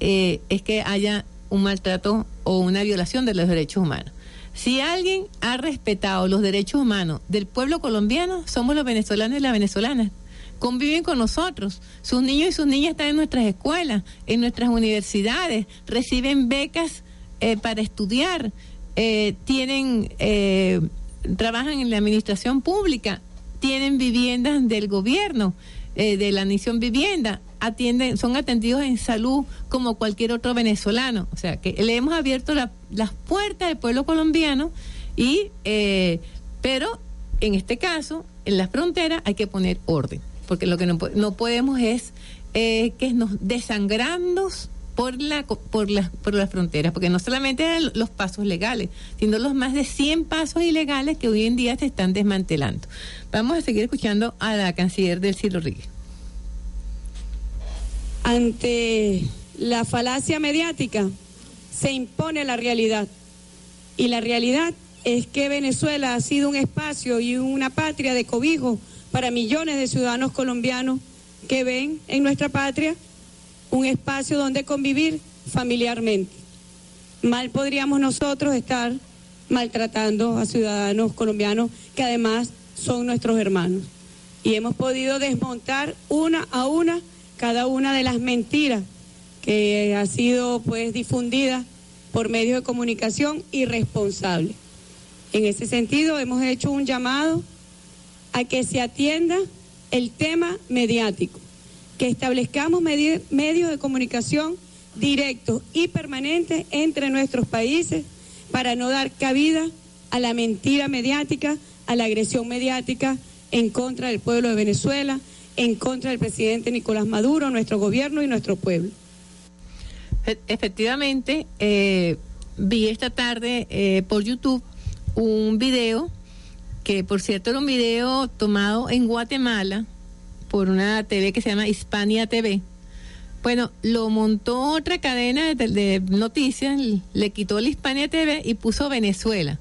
eh, es que haya un maltrato o una violación de los derechos humanos. Si alguien ha respetado los derechos humanos del pueblo colombiano, somos los venezolanos y las venezolanas. Conviven con nosotros. Sus niños y sus niñas están en nuestras escuelas, en nuestras universidades, reciben becas eh, para estudiar, eh, tienen, eh, trabajan en la administración pública. Tienen viviendas del gobierno, eh, de la Nación Vivienda, atienden, son atendidos en salud como cualquier otro venezolano. O sea, que le hemos abierto la- las puertas al pueblo colombiano y, eh, pero en este caso, en las fronteras hay que poner orden, porque lo que no, no podemos es eh, que nos desangrando por la por las por las fronteras, porque no solamente eran los pasos legales, sino los más de 100 pasos ilegales que hoy en día se están desmantelando. Vamos a seguir escuchando a la canciller del Ciro Rodríguez. ante la falacia mediática se impone la realidad. Y la realidad es que Venezuela ha sido un espacio y una patria de cobijo para millones de ciudadanos colombianos que ven en nuestra patria un espacio donde convivir familiarmente. Mal podríamos nosotros estar maltratando a ciudadanos colombianos que además son nuestros hermanos. Y hemos podido desmontar una a una cada una de las mentiras que ha sido pues difundida por medios de comunicación irresponsables. En ese sentido hemos hecho un llamado a que se atienda el tema mediático, que establezcamos medi- medios de comunicación directos y permanentes entre nuestros países para no dar cabida a la mentira mediática, a la agresión mediática en contra del pueblo de Venezuela, en contra del presidente Nicolás Maduro, nuestro gobierno y nuestro pueblo. E- Efectivamente, eh, vi esta tarde eh, por YouTube un video que, por cierto, era un video tomado en Guatemala por una TV que se llama Hispania TV. Bueno, lo montó otra cadena de, noticias, le quitó la Hispania TV y puso Venezuela,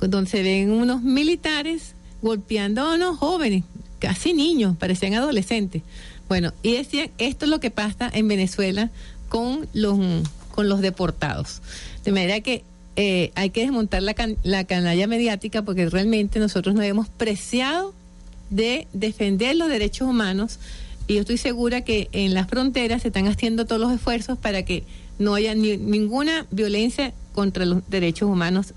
donde se ven unos militares golpeando a unos jóvenes, casi niños, parecían adolescentes. Bueno, y decían, esto es lo que pasa en Venezuela con los, con los deportados. De manera que eh, hay que desmontar la, can- la canalla mediática porque realmente nosotros nos hemos preciado de defender los derechos humanos y yo estoy segura que en las fronteras se están haciendo todos los esfuerzos para que no haya ni- ninguna violencia contra los derechos humanos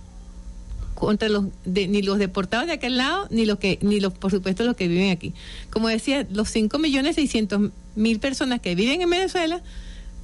contra los de- ni los deportados de aquel lado ni los que ni los por supuesto los que viven aquí. Como decía los 5 millones 600 mil personas que viven en Venezuela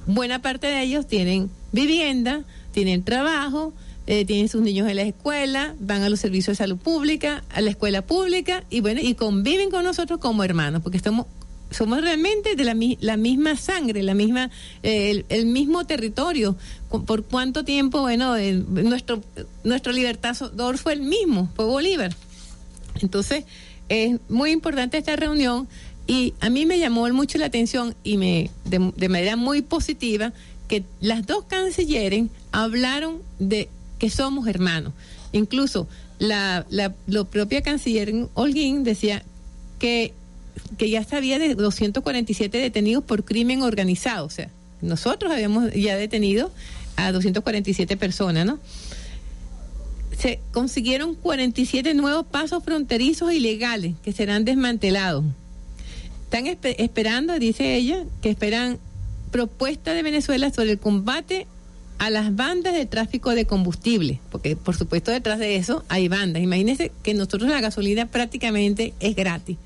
buena parte de ellos tienen vivienda tienen trabajo eh, tienen sus niños en la escuela van a los servicios de salud pública a la escuela pública y bueno y conviven con nosotros como hermanos porque estamos somos realmente de la, la misma sangre, la misma, eh, el, mismo territorio. ¿Por cuánto tiempo? Bueno, eh, nuestro, nuestro libertador fue el mismo, fue Bolívar. Entonces, es muy importante esta reunión y a mí me llamó mucho la atención y me de manera muy positiva que las dos cancilleres hablaron de que somos hermanos. Incluso la, la, la propia canciller Holguín decía que que ya sabía de 247 detenidos por crimen organizado. O sea, nosotros habíamos ya detenido a 247 personas, ¿no? Se consiguieron 47 nuevos pasos fronterizos ilegales que serán desmantelados. Están espe- esperando, dice ella, que esperan propuesta de Venezuela sobre el combate a las bandas de tráfico de combustible, porque por supuesto detrás de eso hay bandas. Imagínense que nosotros la gasolina prácticamente es gratis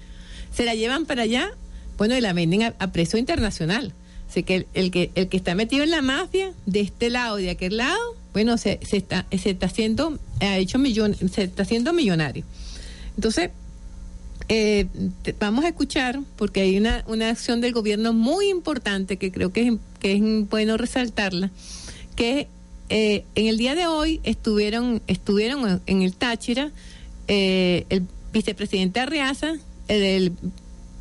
se la llevan para allá, bueno, y la venden a, precio internacional. Así que el, que el que está metido en la mafia, de este lado y de aquel lado, bueno, se, se está, se está haciendo, ha hecho millon, se está haciendo millonario. Entonces, eh, vamos a escuchar, porque hay una, una acción del gobierno muy importante que creo que es, que es bueno resaltarla, que eh, en el día de hoy estuvieron, estuvieron en el Táchira eh, el vicepresidente Arriaza, el, el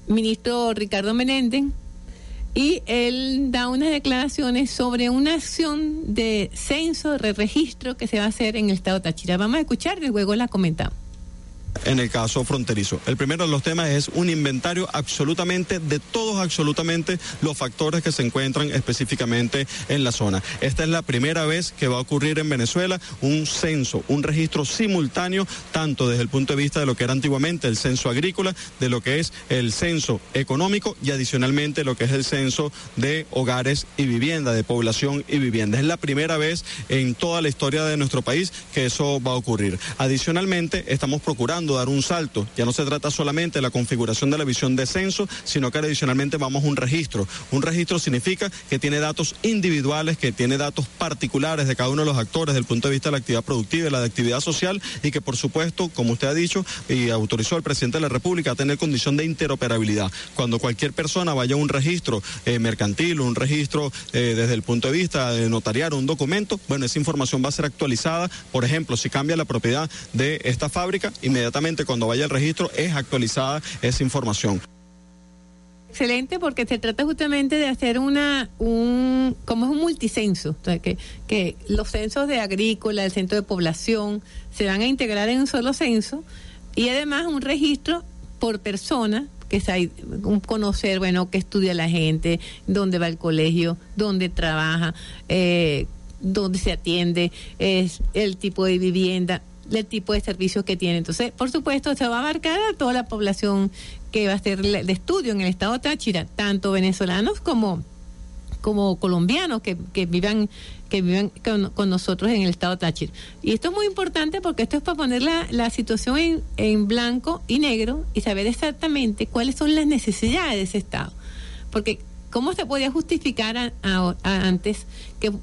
ministro Ricardo Menéndez, y él da unas declaraciones sobre una acción de censo, de registro que se va a hacer en el estado Táchira. Vamos a escuchar y luego la comentamos. En el caso fronterizo. El primero de los temas es un inventario absolutamente de todos absolutamente los factores que se encuentran específicamente en la zona. Esta es la primera vez que va a ocurrir en Venezuela un censo, un registro simultáneo, tanto desde el punto de vista de lo que era antiguamente el censo agrícola, de lo que es el censo económico y adicionalmente lo que es el censo de hogares y vivienda, de población y vivienda. Es la primera vez en toda la historia de nuestro país que eso va a ocurrir. Adicionalmente, estamos procurando buscando dar un salto. Ya no se trata solamente de la configuración de la visión de censo, sino que adicionalmente vamos a un registro. Un registro significa que tiene datos individuales, que tiene datos particulares de cada uno de los actores desde el punto de vista de la actividad productiva y la de actividad social y que por supuesto, como usted ha dicho y autorizó al presidente de la República a tener condición de interoperabilidad. Cuando cualquier persona vaya a un registro eh, mercantil, un registro eh, desde el punto de vista de notariar un documento, bueno, esa información va a ser actualizada. Por ejemplo, si cambia la propiedad de esta fábrica, inmediatamente cuando vaya al registro es actualizada esa información. Excelente, porque se trata justamente de hacer una, un, como es un multicenso, o sea, que, que los censos de agrícola, el centro de población, se van a integrar en un solo censo y además un registro por persona, que un conocer, bueno, qué estudia la gente, dónde va el colegio, dónde trabaja, eh, dónde se atiende, es el tipo de vivienda, el tipo de servicios que tiene. Entonces, por supuesto, se va a abarcar a toda la población que va a hacer de estudio en el estado de Táchira, tanto venezolanos como, como colombianos que, que vivan que vivan con, nosotros en el estado Táchira. Y esto es muy importante porque esto es para poner la, la situación en, en blanco y negro y saber exactamente cuáles son las necesidades de ese estado. Porque, ¿cómo se podía justificar antes que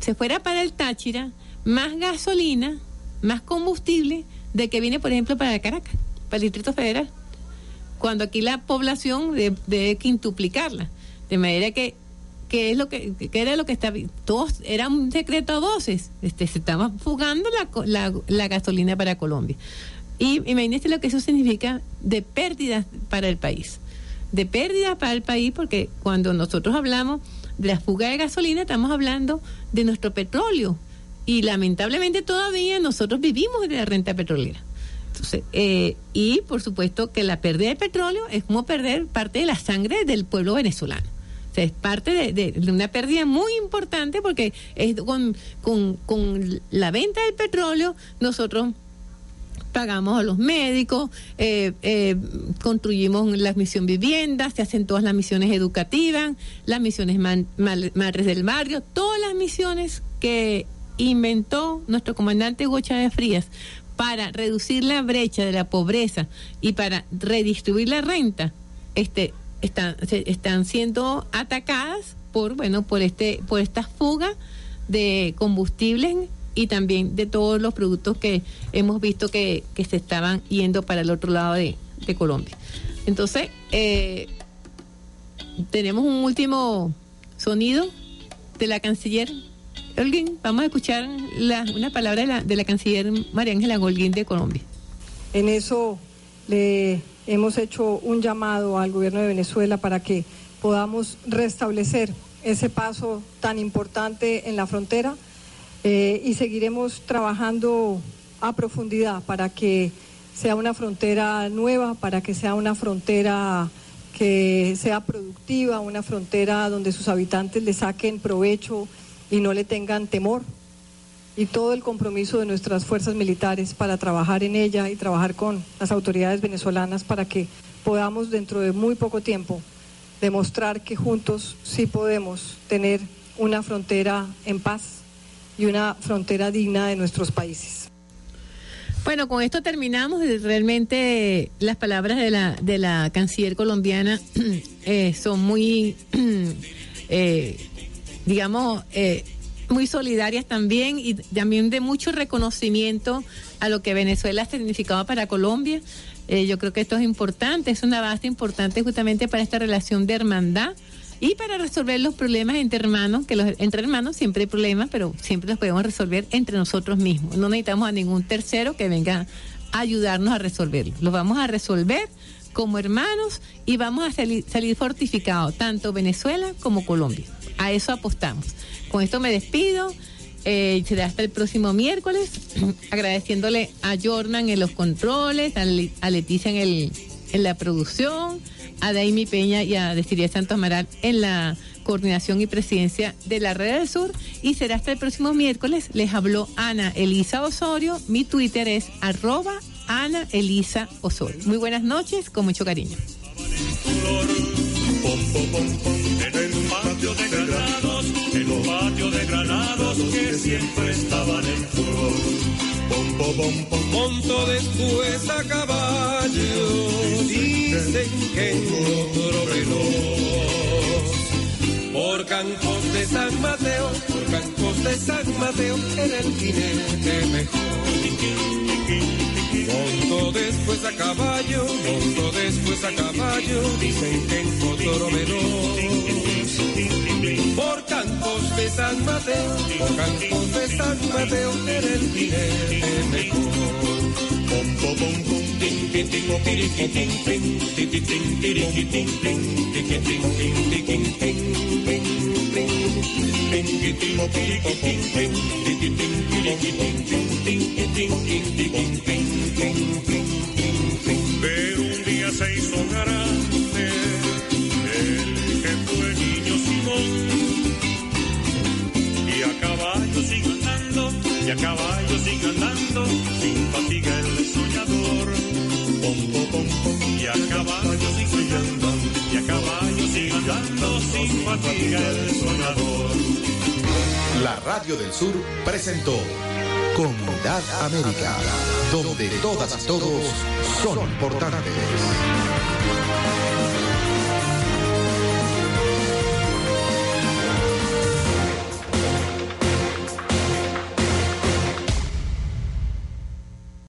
se fuera para el Táchira más gasolina, más combustible de que viene, por ejemplo, para Caracas, para el Distrito Federal? Cuando aquí la población de- debe quintuplicarla. De manera que que es lo que, que era lo que estaba todos era un secreto a voces este se estaba fugando la, la, la gasolina para Colombia y imagínese lo que eso significa de pérdidas para el país de pérdidas para el país porque cuando nosotros hablamos de la fuga de gasolina estamos hablando de nuestro petróleo y lamentablemente todavía nosotros vivimos de la renta petrolera eh, y por supuesto que la pérdida de petróleo es como perder parte de la sangre del pueblo venezolano. O sea, es parte de, una pérdida muy importante porque es con, con, con la venta del petróleo nosotros pagamos a los médicos, eh, eh, construimos la misión vivienda, se hacen todas las misiones educativas, las misiones madres del barrio, todas las misiones que inventó nuestro comandante Hugo Chávez Frías para reducir la brecha de la pobreza y para redistribuir la renta, este, están, siendo atacadas por, bueno, por este, por esta fuga de combustibles y también de todos los productos que hemos visto que, que se estaban yendo para el otro lado de, de Colombia. Entonces, eh, tenemos un último sonido de la canciller Holguín. Vamos a escuchar una palabra de la, de la canciller María Ángela Holguín de Colombia. En eso le hemos hecho un llamado al gobierno de Venezuela para que podamos restablecer ese paso tan importante en la frontera eh, y seguiremos trabajando a profundidad para que sea una frontera nueva, para que sea una frontera que sea productiva, una frontera donde sus habitantes le saquen provecho y no le tengan temor y todo el compromiso de nuestras fuerzas militares para trabajar en ella y trabajar con las autoridades venezolanas para que podamos dentro de muy poco tiempo demostrar que juntos sí podemos tener una frontera en paz y una frontera digna de nuestros países. Bueno, con esto terminamos. Realmente las palabras de la, de la canciller colombiana [CLEARS THROAT] eh, son muy, [CLEARS THROAT] eh, digamos, eh, muy solidarias también y también de mucho reconocimiento a lo que Venezuela ha significado para Colombia. Eh, yo creo que esto es importante, es una base importante justamente para esta relación de hermandad y para resolver los problemas entre hermanos, que los, entre hermanos siempre hay problemas, pero siempre los podemos resolver entre nosotros mismos. No necesitamos a ningún tercero que venga a ayudarnos a resolverlos. Los vamos a resolver como hermanos y vamos a salir, salir fortificados, tanto Venezuela como Colombia. A eso apostamos. Con esto me despido. Eh, será hasta el próximo miércoles, [CLEARS THROAT] agradeciéndole a Jordan en los controles, a, Le- a Leticia en, el, en la producción, a Daimi Peña y a Desiria Santos Amaral en la coordinación y presidencia de la Red del Sur. Y será hasta el próximo miércoles. Les habló Ana Elisa Osorio. Mi Twitter es arroba Ana Elisa Osorio. Muy buenas noches, con mucho cariño. En el patio de granados, en un patio de granados que siempre estaban en flor. Monto después a caballo, dicen que en otro veloz. Por campos de San Mateo, por campos de San Mateo, era el jinete mejor. Monto después a caballo, monto después a caballo, dicen que en veloz. Por campos de San Mateo, por campos de San Mateo, era el jinete mejor. Pero un día se hizo grande el que fue niño Simón y a caballo sigue andando y a caballo sigue andando sin fatiga el soñador pom, pom, pom, pom. y a caballo sigue andando y a caballo sigue andando sin fatiga el soñador La Radio del Sur presentó Comunidad América, donde todas y todos son importantes.